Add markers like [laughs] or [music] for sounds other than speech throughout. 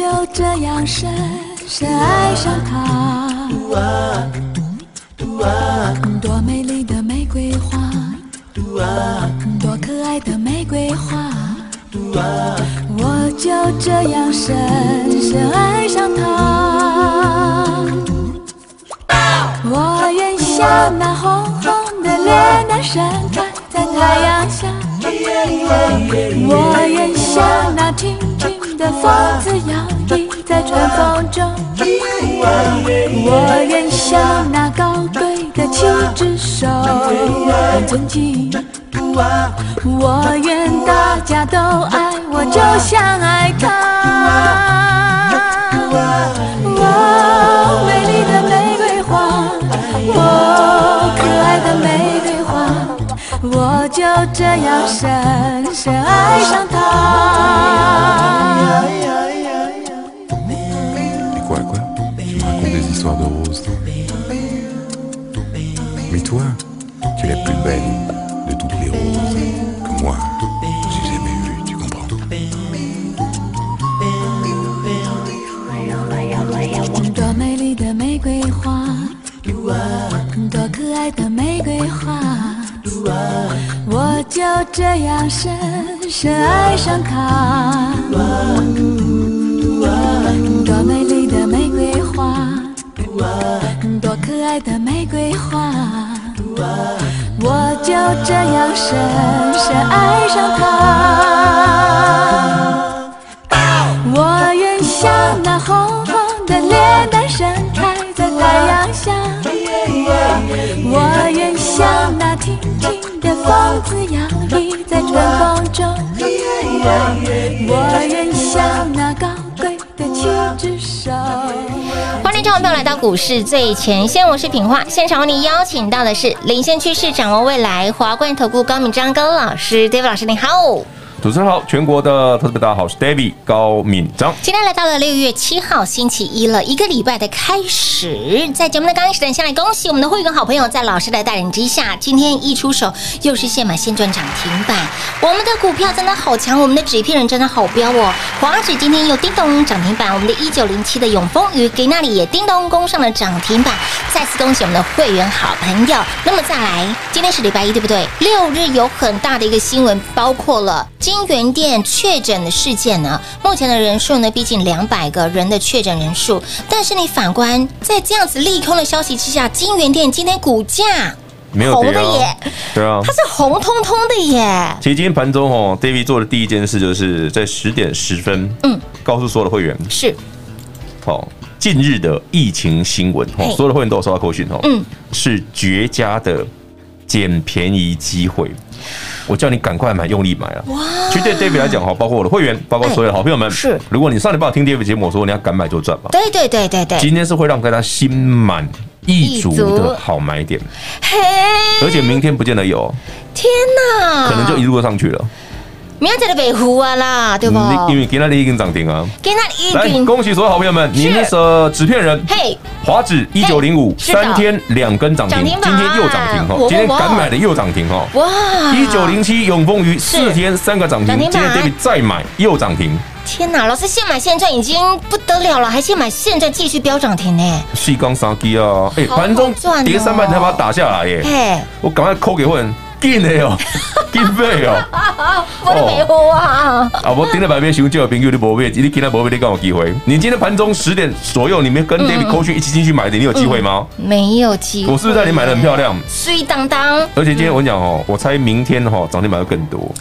就这样深深爱上他，多美丽的玫瑰花，多可爱的玫瑰花，我就这样深深爱上他。我愿像那红红的脸蛋盛开在太阳下。我愿像那轻轻的风子摇曳在春风中，我愿像那高贵的七只手很尊敬，我愿大家都爱我，就像爱她。就这样深深爱上他。多 就这样深深爱上他。多美丽的玫瑰花，多可爱的玫瑰花。我就这样深深爱上他。我愿像那红红的脸蛋盛开在太阳下。我愿像那轻轻的风子摇，我愿像那高贵的七只手。欢迎各位朋友来到股市最前线，我是品化。现场为您邀请到的是领先趋势、掌握未来华冠投顾高敏章高老师，David 老师，你好。主持人好，全国的特别大家好，我是 David 高敏章。今天来到了六月七号星期一了，一个礼拜的开始，在节目的刚开始，等下来恭喜我们的会员好朋友，在老师的带领之下，今天一出手又是现买现赚涨停板，我们的股票真的好强，我们的纸片人真的好飙哦！华指今天又叮咚涨停板，我们的一九零七的永丰余给那里也叮咚攻上了涨停板，再次恭喜我们的会员好朋友。那么再来，今天是礼拜一，对不对？六日有很大的一个新闻，包括了。京元店确诊的事件呢，目前的人数呢，逼近两百个人的确诊人数。但是你反观，在这样子利空的消息之下，金元店今天股价没有红的耶，对啊，它是红彤彤的耶。其实今天盘中哦，David 做的第一件事就是在十点十分，嗯，告诉所有的会员。是，好，近日的疫情新闻，哦，所有的会员都有收到扣讯哦，嗯，是绝佳的捡便宜机会。我叫你赶快买，用力买啊！哇！其实对 David 来讲哈，包括我的会员，包括所有的好朋友们，是。如果你上礼拜听 David 节目，我说你要敢买就赚吧。对对对对对。今天是会让大家心满意足的好买点。嘿。而且明天不见得有。天哪！可能就一路上去了。明天在北湖啊啦，对不？因为今天你已经涨停啊。给那里已经。恭喜所有好朋友们，您的纸片人，嘿，华指一九零五，三天两根涨停，今天又涨停哈，今天敢买的又涨停哈。哇！一九零七永丰余四天三个涨停，今天 David 再买又涨停。天哪，老师现买现赚已经不得了了，还现买现赚继续飙涨停呢。细钢杀鸡啊！哎，盘中跌三百才把它打下来耶。嘿，我赶快扣给会员。进的哦，[laughs] 进费哦，我 [laughs] 都没货啊！啊，我盯着旁边熊叫朋友你无买，你今天无买，你刚有机会。你今天盘中十点左右，你没跟 David 扣讯一起进去买的，你有机会吗？没有机会。我是不是在你买的很漂亮？水当当。而且今天我跟你讲哦，我猜明天哈涨停板会更多。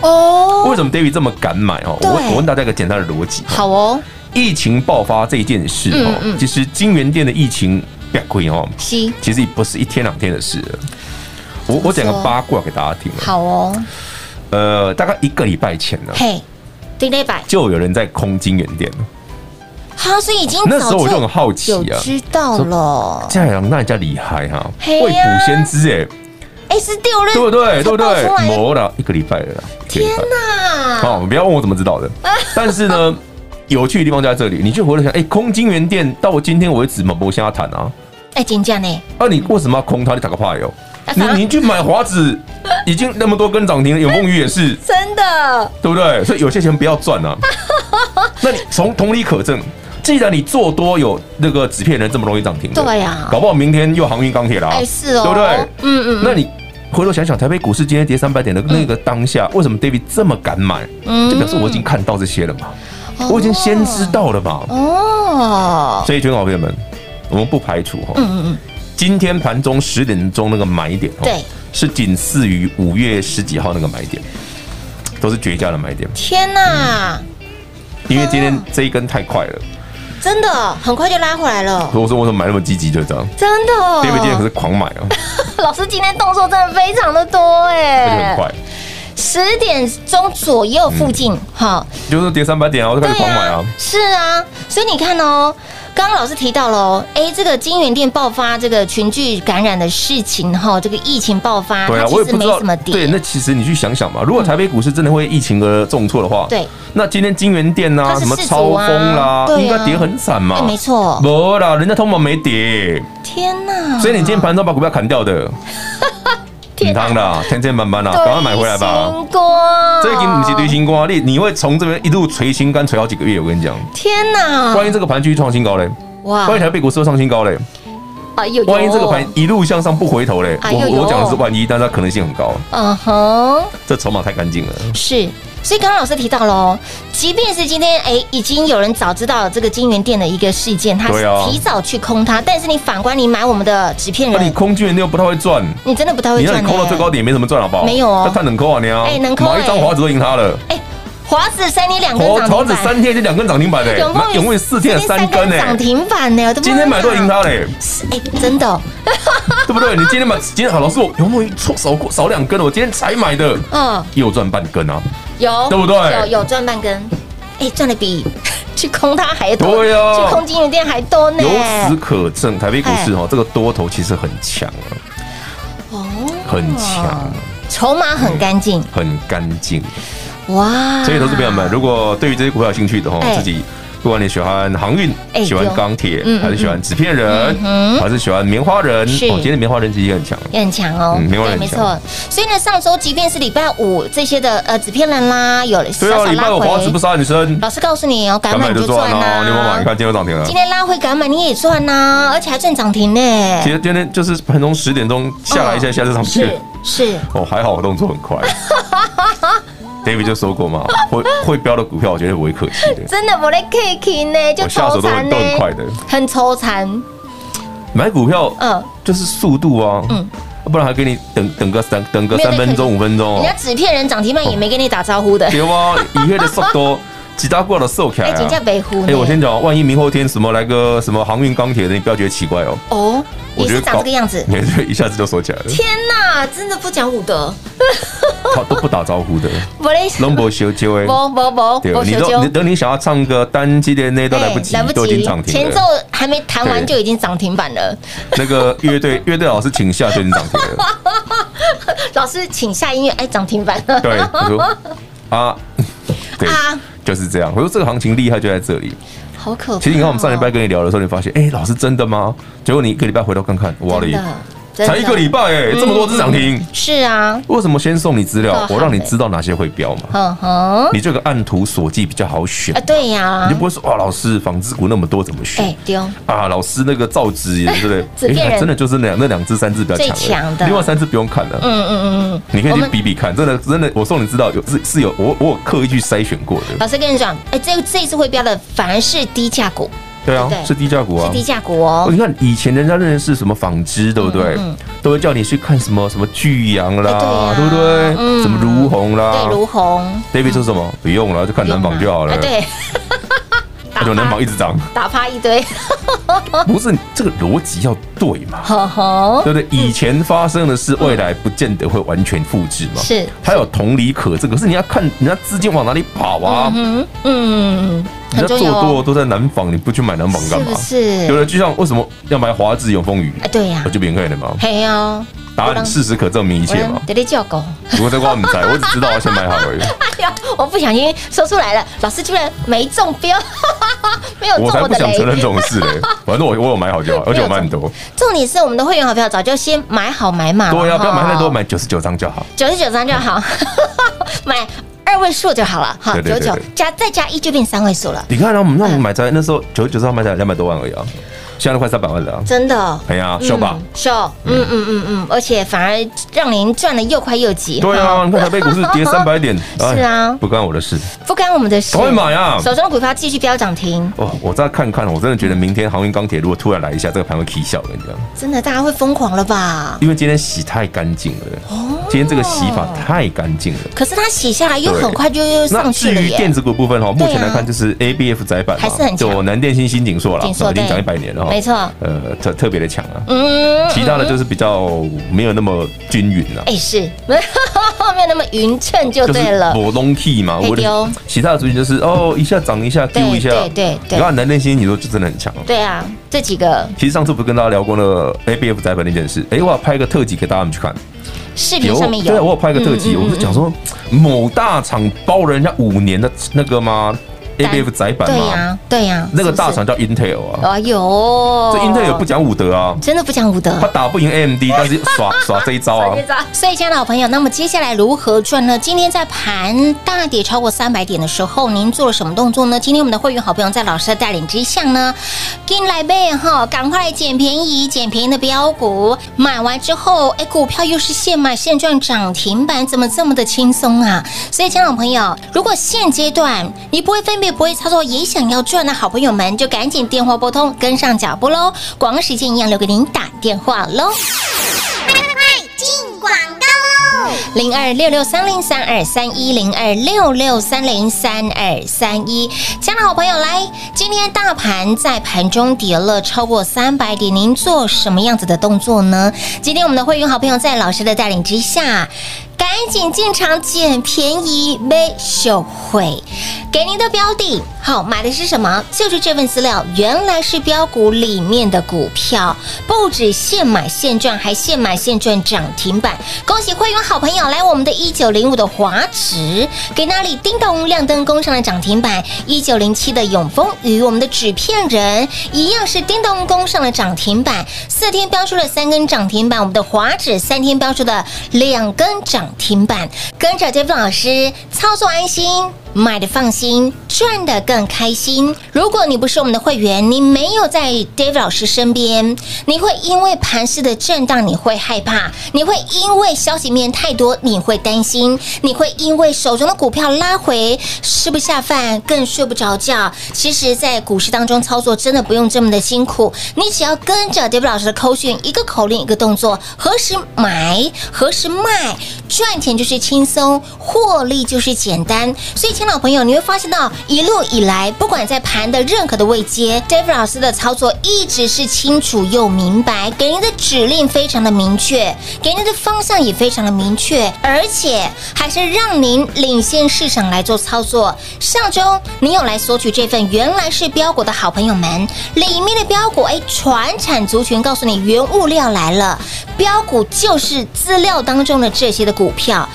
哦。为什么 David 这么敢买哦？我我问大家一个简单的逻辑。好哦。疫情爆发这件事哦，其实京元店的疫情。别亏哦。是，其实不是一天两天的事了。我我讲个八卦给大家听。好哦。呃，大概一个礼拜前呢，嘿，第礼拜就有人在空金源店。哈，所以已经那时候我就很好奇啊，知道了。这样那人家厉害哈，未卜先知哎。哎，是掉了，对不对？对不对？磨了一个礼拜了，天哪！好，不要问我怎么知道的。[laughs] 但是呢，有趣的地方就在这里，你就回来想，哎，空金源店到我今天为止嘛，没下谈啊。哎，金价呢？啊，你为什么要空它？你打个怕哟！你 [laughs] 你去买华子，已经那么多根涨停了，永丰鱼也是真的，对不对？所以有些钱不要赚啊。[laughs] 那你从同理可证，既然你做多有那个纸片人这么容易涨停，对呀，搞不好明天又航运钢铁了，哎，是哦，对不对？嗯嗯，那你。回头想想，台北股市今天跌三百点的那个当下，为什么 David 这么敢买？就表示我已经看到这些了嘛，我已经先知道了嘛。哦，所以，全国好朋友们，我们不排除哈，嗯嗯嗯，今天盘中十点钟那个买点，对，是仅次于五月十几号那个买点，都是绝佳的买点。天哪！因为今天这一根太快了。真的很快就拉回来了。我说我怎么买那么积极，就这样。真的，David 今天可是狂买啊。[laughs] 老师今天动作真的非常的多哎，很快。十点钟左右附近，哈，就是跌三百点啊，我就开始狂买啊。是啊，所以你看哦。刚刚老师提到了，哎，这个金源店爆发这个群聚感染的事情哈，这个疫情爆发，对啊，我也不知道。对，那其实你去想想嘛，如果台北股市真的会疫情而重挫的话，对，那今天金源店呐，什么超风啦，应该跌很惨嘛。没错，没啦，人家通膨没跌。天哪！所以你今天盘中把股票砍掉的。[laughs] 挺汤的，天天慢慢的，赶快买回来吧。这已经不是堆新瓜，你你会从这边一路捶心肝捶好几个月，我跟你讲。天哪！万一这个盘继续创新高嘞？哇！万一台北股市创新高嘞？啊，有。万一这个盘一路向上不回头嘞？我我讲的是万一，但是它可能性很高。嗯哼，这筹码太干净了。是。所以刚刚老师提到喽，即便是今天哎，已经有人早知道这个金源店的一个事件，他是提早去空它，但是你反观你买我们的纸片人，那你空金源店又不太会赚，你真的不太会赚。你空到最高点也没什么赚，好不好？没有哦，他能空啊你啊，哎能空，买一张华子都赢他了。哎，华子三天两根涨停板，华子三天就两根涨停板嘞，永丰永丰四天三根呢，涨停板呢，今天买都赢他嘞。哎，真的，[laughs] 对不对？你今天买，今天好，老师我永丰错少过少两根了，我今天才买的，嗯，又赚半根啊。有。对不对？有有赚半根，哎，赚的比 [laughs] 去空它还多，对呀，去空金源店还多呢。由此可证，台北股市哈，这个多头其实很强啊，哦，很强，筹码很干净，很干净，哇！所以投资朋友们，如果对于这些股票有兴趣的话，自己。不管你喜欢航运，喜欢钢铁，还是喜欢纸片人，还是喜欢棉花人，我今天棉花人其实也很强，也很强哦。棉花人没错。所以呢，上周即便是礼拜五这些的呃纸片人啦，有了对啊，礼拜五华子不杀女生。老师告诉你哦，敢买就赚呐。你有没有买？你看今天涨停了。今天拉回敢买你也赚呐，而且还赚涨停呢。其实今天就是盘中十点钟下来一下，下就上去。是是哦，还好我动作很快。[laughs] David 就说过嘛，会会标的股票，我绝对不会客气的。真的不会客气呢，就下手都很都很快的，很抽残。买股票，嗯，就是速度啊，嗯，不然还给你等等个三等个三分钟五分钟。人家纸片人涨停板也没跟你打招呼的。对啊，以后的速度，其他股的瘦起来啊。哎，我先讲，万一明后天什么来个什么航运钢铁的，你不要觉得奇怪哦。哦。我觉得长这个样子，[laughs] 一下子就说起来了。天哪，真的不讲武德，[laughs] 他都不打招呼的。龙博修就会，不不不，对，你都你等你想要唱歌单机的那都来不及，都已经涨停。前奏还没弹完就已经涨停板了。那个乐队 [laughs] 乐队老师请下就已经涨停了。老师请下音乐，哎，涨停板了。对，啊，对，就是这样。我说这个行情厉害就在这里。好可怕！其实你看，我们上礼拜跟你聊的时候，你发现，哎，老师真的吗？结果你一个礼拜回头看看，哇哩，才一个礼拜，哎，这么多只涨停。是啊，为什么先送你资料，我让你知道哪些会飙嘛？嗯哼，你这个按图索骥比较好选啊。对呀，你就不会说哇，老师纺织股那么多怎么选？哎，丢啊，老师那个造纸对不对？[laughs] 哎，真的就是那两那两只三只比较强的，另外三只不用看了。嗯嗯嗯嗯，你可以去比比看，真的真的，我送你知道有是是有我我有刻意去筛选过的。老师跟你讲，哎，这这一次会飙的反而是低价股。对啊，是低价股啊，是低价股哦。你看以前人家认识什么纺织，对不对？都会叫你去看什么什么巨阳啦，对不对？什么如虹啦，对如虹。David 说什么？不用了，就看南纺就好了。对，就能往一直涨，打趴一堆。[laughs] 不是这个逻辑要对嘛？对不对？以前发生的事，未来不见得会完全复制嘛。是，它有同理可证。可是你要看人家资金往哪里跑啊？嗯嗯，人家做多都在南纺，你不去买南纺干嘛？是，有的就像为什么要买华智永丰鱼？啊，对呀，就别人的嘛。嘿呀。答案事实可证明一切嘛？得得叫狗，我这瓜不在，我只知道我先买好而已。哎呀，我不小心说出来了，老师居然没中标，[laughs] 没有中我的雷。我才不想承认这种事嘞，[laughs] 反正我我有买好就好，而且我买很多。重点是我们的会员好朋友早就先买好买满了，对呀，不要买太多，买九十九张就好，九十九张就好，[laughs] 买二位数就好了，好，九九加再加一就变三位数了。你看啊，我们那我们买在那时候九十九张买在两百多万而已啊。现在都快三百万了，真的，哎呀，秀吧，秀，嗯嗯嗯嗯，而且反而让您赚的又快又急。对啊，[laughs] 你看台北股市跌三百点，[laughs] 是啊，不关我的事，不关我们的事。赶快买啊！手中的股票继续飙涨停。哦，我再看看，我真的觉得明天航运钢铁如果突然来一下，这个盘会起笑的？真的，大家会疯狂了吧？因为今天洗太干净了。哦，今天这个洗法太干净了。可是它洗下来又很快就又上去了。至于电子股部分哈，目前来看就是 A B F 载板还是很强。就南电、新兴、景硕了，已经涨一百年了哈。没错，呃。特特别的强啊，嗯，其他的就是比较没有那么均匀了。哎，是，[laughs] 没有那么匀称就对了。波动 key 嘛，我的其他的族群就是哦，一下涨一下丢一下，对对对。你看南电新你说就真的很强。对啊，这几个。其实上次不是跟大家聊过那个 ABF 载板那件事？哎，我要拍个特辑给大家们去看。视频上面有。对，我有拍个特辑，我是讲说某大厂包了人家五年的那个吗？A B F 载板吗？对呀，对呀，那个大厂叫 Intel 啊。哎呦，这 Intel 不讲武德啊，真的不讲武德。他打不赢 A M D，但是耍 [laughs] 耍这一招啊。所以，亲爱的好朋友，那么接下来如何赚呢？今天在盘大跌超过三百点的时候，您做了什么动作呢？今天我们的会员好朋友在老师的带领之下呢，进来呗哈，赶快来捡便宜，捡便宜的标股，买完之后，哎，股票又是现买现赚涨停板，怎么这么的轻松啊？所以，亲爱的朋友，如果现阶段你不会分别。不会操作也想要赚的好朋友们，就赶紧电话拨通，跟上脚步喽！广告时间一样留给您打电话喽。快快快，进广告喽！零二六六三零三二三一零二六六三零三二三一，亲爱的好朋友来，今天大盘在盘中跌了超过三百点，您做什么样子的动作呢？今天我们的会员好朋友在老师的带领之下。赶紧进场捡便宜，没受惠。给您的标的，好买的是什么？就是这份资料，原来是标股里面的股票，不止现买现赚，还现买现赚涨停板。恭喜会员好朋友来我们的一九零五的华指，给那里叮咚亮灯攻上了涨停板。一九零七的永丰与我们的纸片人一样是叮咚攻上了涨停板，四天标出了三根涨停板。我们的华指三天标出的两根涨。停板，跟着 Jeff 老师操作安心。买的放心，赚的更开心。如果你不是我们的会员，你没有在 David 老师身边，你会因为盘势的震荡，你会害怕；你会因为消息面太多，你会担心；你会因为手中的股票拉回，吃不下饭，更睡不着觉。其实，在股市当中操作真的不用这么的辛苦，你只要跟着 David 老师的口讯，一个口令，一个动作，何时买，何时卖，赚钱就是轻松，获利就是简单。所以。新老朋友，你会发现到一路以来，不管在盘的任何的位阶，David 老师的操作一直是清楚又明白，给您的指令非常的明确，给您的方向也非常的明确，而且还是让您领先市场来做操作。上周你有来索取这份原来是标股的好朋友们，里面的标股哎，传产族群告诉你原物料来了，标股就是资料当中的这些的股票，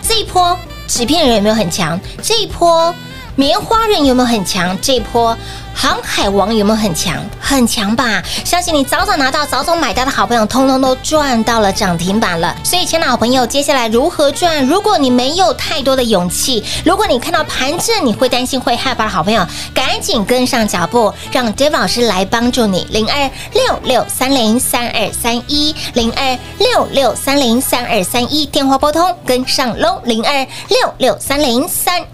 这一波。纸片人有没有很强？这一波棉花人有没有很强？这一波。航海王有没有很强？很强吧！相信你早早拿到、早早买到的好朋友，通通都赚到了涨停板了。所以，亲爱的好朋友，接下来如何赚？如果你没有太多的勇气，如果你看到盘正，你会担心、会害怕的好朋友，赶紧跟上脚步，让 d a v 老师来帮助你。零二六六三零三二三一，零二六六三零三二三一，电话拨通跟上喽。零二六六三零三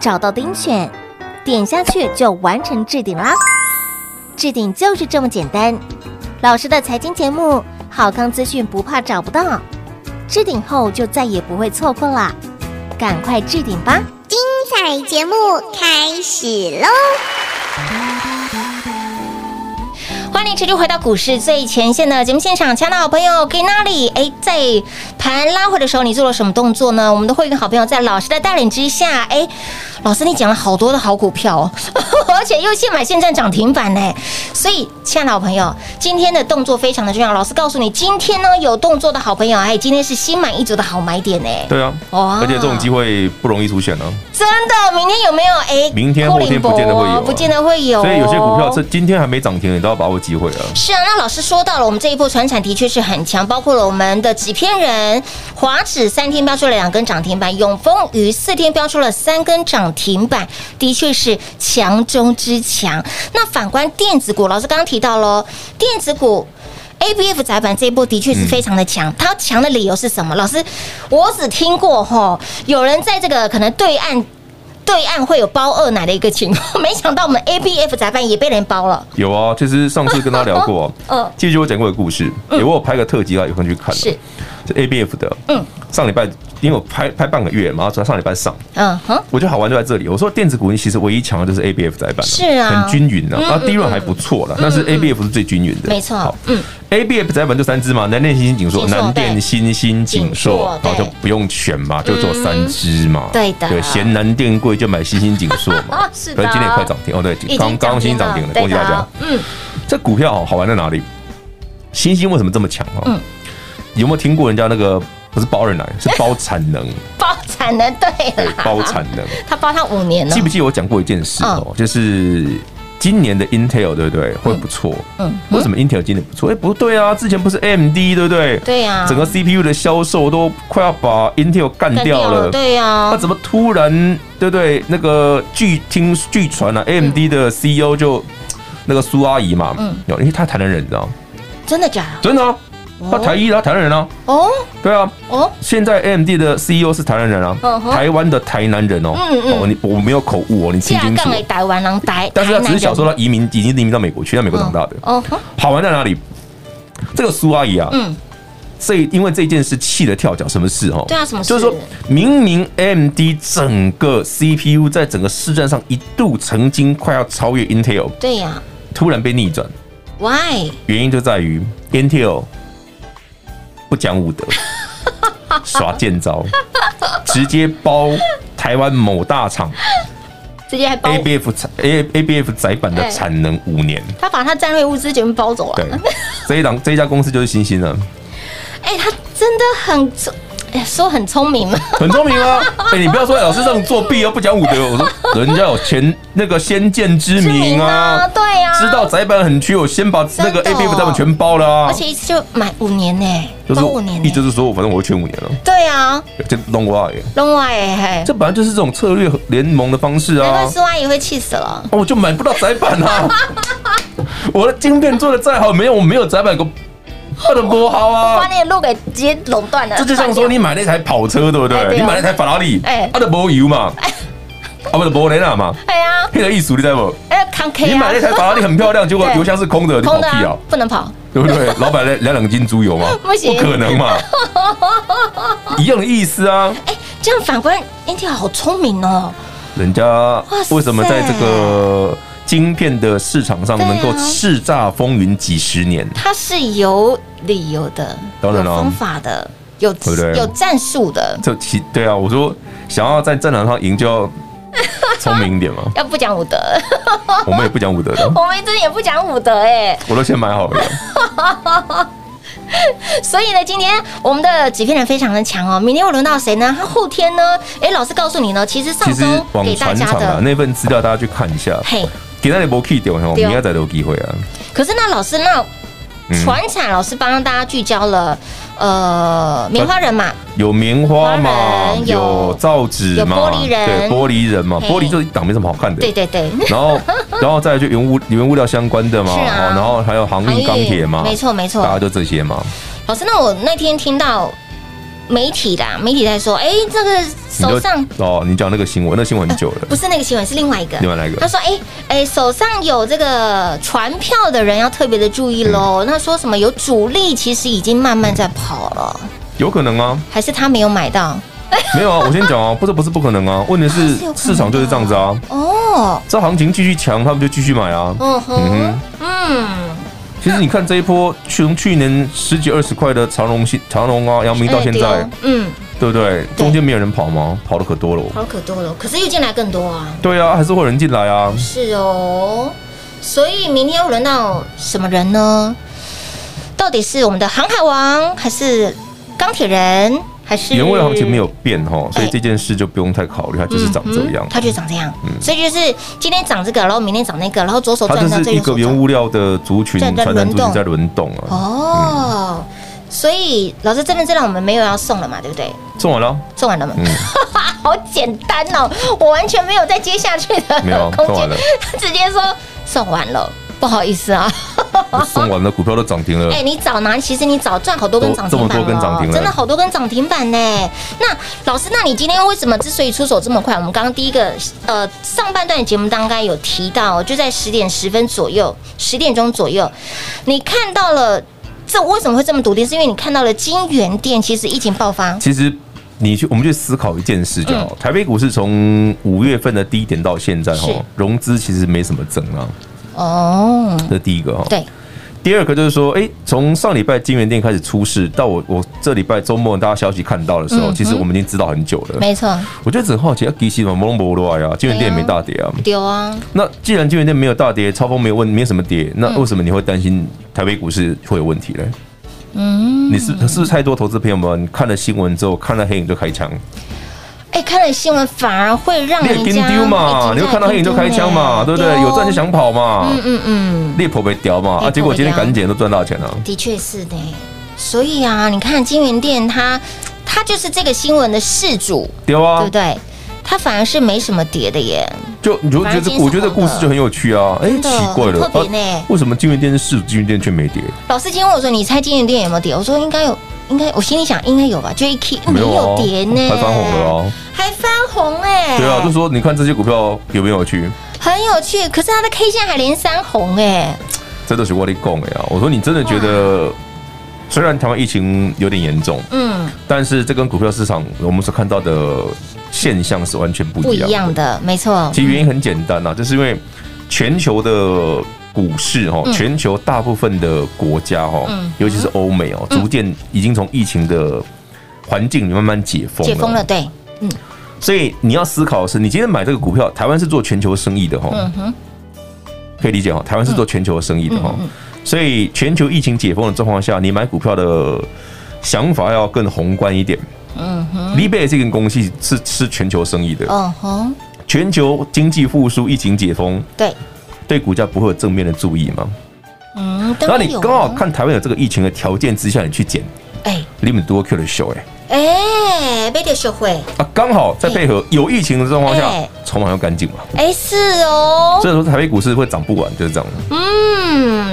找到钉选，点下去就完成置顶啦。置顶就是这么简单。老师的财经节目，好康资讯不怕找不到。置顶后就再也不会错过啦，赶快置顶吧！精彩节目开始喽！欢迎持续回到股市最前线的节目现场，亲爱的好朋友，给哪里？哎，在盘拉回的时候，你做了什么动作呢？我们的会员好朋友在老师的带领之下，哎。老师，你讲了好多的好股票哦，[laughs] 而且又现买现赚涨停板呢，所以，亲爱的好朋友，今天的动作非常的重要。老师告诉你，今天呢有动作的好朋友，哎，今天是心满意足的好买点呢。对啊，哦，而且这种机会不容易出现呢。真的，明天有没有？哎，明天后天不见得会有，不见得会有。所以有些股票这今天还没涨停，你都要把握机会啊。是啊，那老师说到了，我们这一波传产的确是很强，包括了我们的纸片人华指三天标出了两根涨停板，永丰于四天标出了三根涨停板。的确是强中之强。那反观电子股，老师刚刚提到喽，电子股 ABF 窄板这一波的确是非常的强。嗯、它强的理由是什么？老师，我只听过哈，有人在这个可能对岸对岸会有包二奶的一个情况，[laughs] 没想到我们 ABF 窄板也被人包了。有啊，其实上次跟他聊过，[laughs] 嗯，记住我讲过的故事，嗯、也我有拍个特辑啊，有空去看。是，是 ABF 的，嗯，上礼拜。因为我拍拍半个月嘛，然后上礼拜上，嗯哼，我觉得好玩就在这里。我说电子股其实唯一强的就是 A B F 载板，是啊，很均匀啊，然后利润还不错了，但是 A B F 是最均匀的，没错。嗯，A B F 载板就三支嘛，南电、新兴、锦硕，南电、新兴、锦硕，然后就不用选嘛，就做三支嘛，对的，对，嫌南电贵就买新兴、锦硕嘛，[laughs] 是的。今天也快涨停哦，对，刚刚欣兴涨停了，恭喜大家。嗯，这股票好玩在哪里？欣兴为什么这么强啊？嗯，有没有听过人家那个？不是包二奶，是包产能。[laughs] 包产能，对，对，包产能。他包他五年了。记不记得我讲过一件事哦？就是今年的 Intel 对不对？会不错。嗯。为什么 Intel 今年不错？哎，不对啊，之前不是 AMD 对不对？对呀。整个 CPU 的销售都快要把 Intel 干掉了。对呀。那怎么突然对不对？那个据听据传啊，AMD 的 CEO 就那个苏阿姨嘛，嗯，因为他台南人，你知道吗？真的假的？真的。他台一啊，台南人啊。哦，对啊。哦，现在 AMD 的 CEO 是台南人啊，台湾的台南人哦。嗯嗯。哦，你我没有口误哦，你听清楚。台湾人台，但是他只是小时候他移民，已经移民到美国去，在美国长大的。哦。好玩在哪里？这个苏阿姨啊，嗯，这因为这件事气得跳脚，什么事哦？对啊，什么事？就是说明明 AMD 整个 CPU 在整个市占上一度曾经快要超越 Intel，对呀，突然被逆转。Why？原因就在于 Intel。不讲武德，[laughs] 耍贱招，直接包台湾某大厂，直接还包 A B F A A B F 载板的产能五年，他把他战略物资全部包走了。对，这一档这一家公司就是星星了。[laughs] 哎，他真的很。哎，说很聪明吗？很聪明啊！[laughs] 哎，你不要说老师这种作弊又不讲武德。我说人家有前那个先见之明啊，对呀，知道窄板很缺，我先把那个 A B F 他们全包了啊，而且一次就买五年呢，包五年，意思就是说我反正我会缺五年了。对啊，这弄歪耶，弄歪耶，这本来就是这种策略联盟的方式啊。难怪苏阿姨会气死了。哦，我就买不到窄板啊！[laughs] 我的晶片做的再好，没有我没有窄板个。他的不好啊，把那个路给直接垄断了。这就像说你买那台跑车，对不对？你买那台法拉利，哎，它的没油嘛，啊不是没雷达嘛，哎呀，那个意思你知道不？哎，你买那台法拉利很漂亮，[laughs] 结果油箱是空的，你跑屁啊，不能跑，对不对？老板来两两斤猪油吗？[laughs] 不行，不可能嘛，[laughs] 一样的意思啊。哎，这样反观 Intel 好聪明哦，人家为什么在这个？晶片的市场上能够叱咤风云几十年，它是有理由的，当然了，有方法的，有对不对？有战术的。这其对啊，我说想要在战场上赢，就要 [laughs] 聪明一点嘛。[laughs] 要不讲武德，[laughs] 我们也不讲武德的，我们真的也不讲武德哎。我都先买好了。所以呢，今天我们的纸片人非常的强哦。明天会轮到谁呢？他后天呢？哎，老师告诉你呢，其实上周给大家的那份资料，大家去看一下。嘿。给那里没 key 掉，我们应该再有机会啊。可是那老师，那传产老师帮大家聚焦了，呃，棉花人嘛，有棉花嘛，有造纸嘛，玻璃人，对，玻璃人嘛，玻璃就一档没什么好看的。对对对。然后，[laughs] 然后再就原物原物料相关的嘛，然后还有航运钢铁嘛，没错没错，大家就这些嘛。老师，那我那天听到。媒体的，媒体在说，哎，这个手上哦，你讲那个新闻，那新闻很久了，不是那个新闻，是另外一个，另外一个。他说，哎哎，手上有这个船票的人要特别的注意喽。那说什么有主力，其实已经慢慢在跑了，有可能啊？还是他没有买到？没有啊，我先讲啊，[laughs] 不是不是不可能啊，问题是市场就是这样子啊。哦，这行情继续强，他们就继续买啊。嗯哼，嗯。其实你看这一波，从去年十几二十块的长隆、长隆啊、阳明到现在，嗯，对不对？中间没有人跑吗？跑的可多了，跑的可多了。可是又进来更多啊。对啊，还是会有人进来啊。是哦，所以明天会轮到什么人呢？到底是我们的航海王，还是钢铁人？还是原味的行情没有变哈，所以这件事就不用太考虑，它就是长这样，它就长这样，所以就是今天涨这个，然后明天涨那个，然后左手转到这是一个原物料的族群，传产族群在轮动。啊。哦，所以老师这边知道我们没有要送了嘛，对不对？送完了，送完了吗？[laughs] 好简单哦，我完全没有再接下去的空间，[laughs] 直接说送完了。不好意思啊，送完的股票都涨停了。哎，你早拿，其实你早赚好多根涨停板哦，真的好多根涨停板呢。那老师，那你今天为什么之所以出手这么快？我们刚刚第一个呃上半段的节目当中有提到，就在十点十分左右，十点钟左右，你看到了这为什么会这么笃定？是因为你看到了金源店其实疫情爆发。其实你去我们去思考一件事就好，台北股市从五月份的低点到现在哈，融资其实没什么增啊。哦，这是第一个哈。对，第二个就是说，哎，从上礼拜金源店开始出事，到我我这礼拜周末大家消息看到的时候，其实我们已经知道很久了。没错，我觉得很好奇，啊基期嘛，摩龙博罗呀，金源店也没大跌啊。丢啊。那既然金源店没有大跌，超风没有问，没有什么跌，那为什么你会担心台北股市会有问题呢？嗯，你是是不是太多投资朋友们看了新闻之后，看了黑影就开枪？哎，看了新闻反而会让人家丢嘛？你会看到黑影就开枪嘛？对不对？有赚就想跑嘛？嗯嗯嗯，猎婆被叼嘛？啊，结果今天赶紧都赚到钱了。的确是的，所以啊，你看金元店，它它就是这个新闻的事主，对啊，对不对？它反而是没什么跌的耶。就你就觉得，我觉得故事就很有趣啊。哎，奇怪了，特别呢，为什么金元店是事主，金元店却没跌？老师今天问我说：“你猜金元店有没有跌？”我说：“应该有。”应该，我心里想应该有吧，就一 K 没有跌呢，还翻红了哦，还翻红哎，对啊，就说你看这些股票有没有趣？很有趣，可是它的 K 线还连三红哎，这都是我的供哎啊。我说你真的觉得，虽然台湾疫情有点严重，嗯，但是这跟股票市场我们所看到的现象是完全不一样的，不一样的，没错。其实原因很简单呐，就是因为全球的。股市哈，全球大部分的国家哈，尤其是欧美哦，逐渐已经从疫情的环境里慢慢解封了。解封了，对，嗯。所以你要思考的是，你今天买这个股票，台湾是做全球生意的哈，嗯哼，可以理解哈，台湾是做全球生意的哈，所以全球疫情解封的状况下，你买股票的想法要更宏观一点。嗯哼，利贝这个公司是是全球生意的，嗯哼，全球经济复苏，疫情解封，对。对股价不会有正面的注意吗？嗯，然后你刚好看台湾有这个疫情的条件之下，你去捡，哎，你们多 Q 的秀哎，哎，被点收回啊，刚好在配合有疫情的状况下，筹码要干净嘛，哎，是哦，所以说台北股市会涨不完，就是这样。嗯，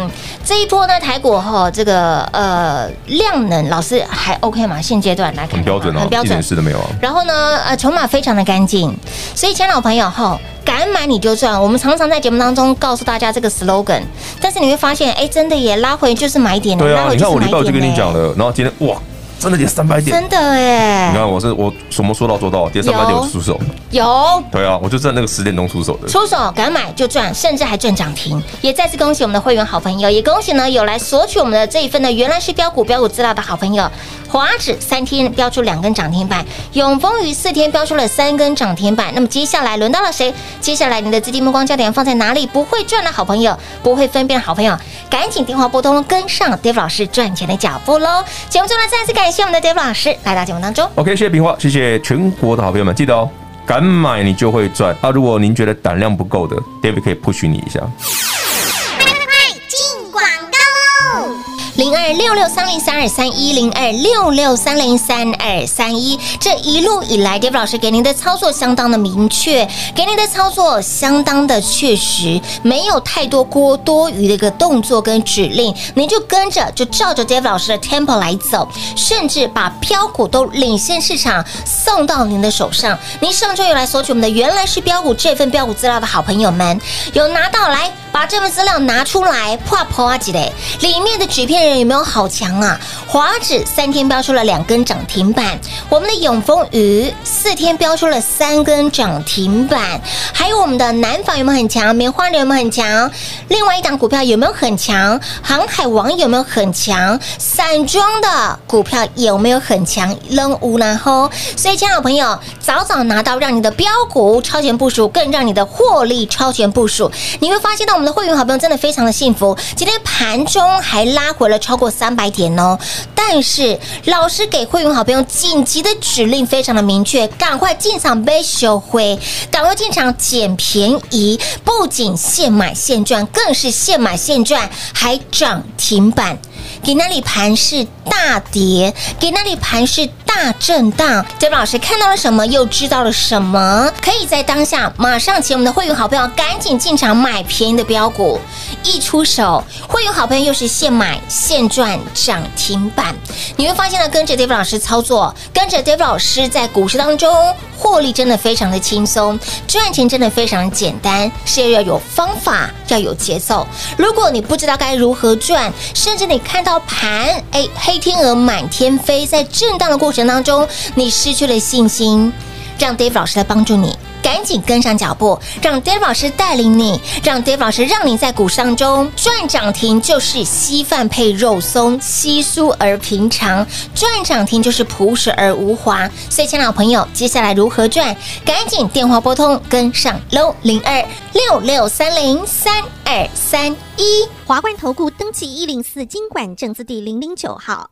这一波呢，台股哈这个呃量能老师还 OK 吗？现阶段来看，很标准哦，很标准，一点事都没有啊。然后呢，呃，筹码非常的干净，所以，亲爱的老朋友哈，敢买你就赚。我们常常在节目当中告诉大家这个 slogan，但是你会发现，哎，真的也拉回就是买点的。对啊，你看我礼拜五就跟你讲了，欸、然后今天哇。真的跌三百点，真的哎！你看我是我什么说到做到，跌三百点我出手，有对啊，我就在那个十点钟出手的，出手敢买就赚，甚至还赚涨停。也再次恭喜我们的会员好朋友，也恭喜呢有来索取我们的这一份呢，原来是标股标股资料的好朋友。华指三天标出两根涨停板，永丰余四天标出了三根涨停板。那么接下来轮到了谁？接下来你的资金目光焦点放在哪里？不会赚的好朋友，不会分辨的好朋友，赶紧电话拨通，跟上 David 老师赚钱的脚步喽！节目中呢，再次感感谢我们的 David 老师来到节目当中。OK，谢谢平花，谢谢全国的好朋友们，记得哦，敢买你就会赚啊！如果您觉得胆量不够的，David 可以 push 你一下。六六三零三二三一零二六六三零三二三一，这一路以来，David 老师给您的操作相当的明确，给您的操作相当的确实，没有太多过多余的一个动作跟指令，您就跟着就照着 David 老师的 tempo 来走，甚至把标股都领先市场送到您的手上。您上周有来索取我们的原来是标股这份标股资料的好朋友们，有拿到来把这份资料拿出来，破破啊几嘞，里面的纸片人。有没有好强啊？华指三天飙出了两根涨停板，我们的永丰鱼四天飙出了三根涨停板，还有我们的南纺有没有很强？棉花有没有很强？另外一档股票有没有很强？航海王有没有很强？散装的股票有没有很强？扔无然后，所以，亲爱的朋友，早早拿到，让你的标股超前部署，更让你的获利超前部署。你会发现到我们的会员好朋友真的非常的幸福，今天盘中还拉回了。超过三百点哦，但是老师给会员好朋友紧急的指令非常的明确，赶快进场买受惠，赶快进场捡便宜，不仅现买现赚，更是现买现赚，还涨停板。给那里盘是大跌，给那里盘是大震荡。David 老师看到了什么？又知道了什么？可以在当下马上请我们的会员好朋友赶紧进场买便宜的标股，一出手，会员好朋友又是现买现赚涨停板。你会发现呢，跟着 David 老师操作，跟着 David 老师在股市当中获利，真的非常的轻松，赚钱真的非常简单，是要有方法，要有节奏。如果你不知道该如何赚，甚至你看到盘，哎，黑天鹅满天飞，在震荡的过程程当中，你失去了信心，让 Dave 老师来帮助你。赶紧跟上脚步，让 Dave 老师带领你，让 Dave 老师让你在股市当中赚涨停，就是稀饭配肉松，稀疏而平常；赚涨停就是朴实而无华。所以，亲爱的朋友，接下来如何赚？赶紧电话拨通，跟上 low，零二六六三零三二三一华冠投顾登记一零四金管证字第零零九号，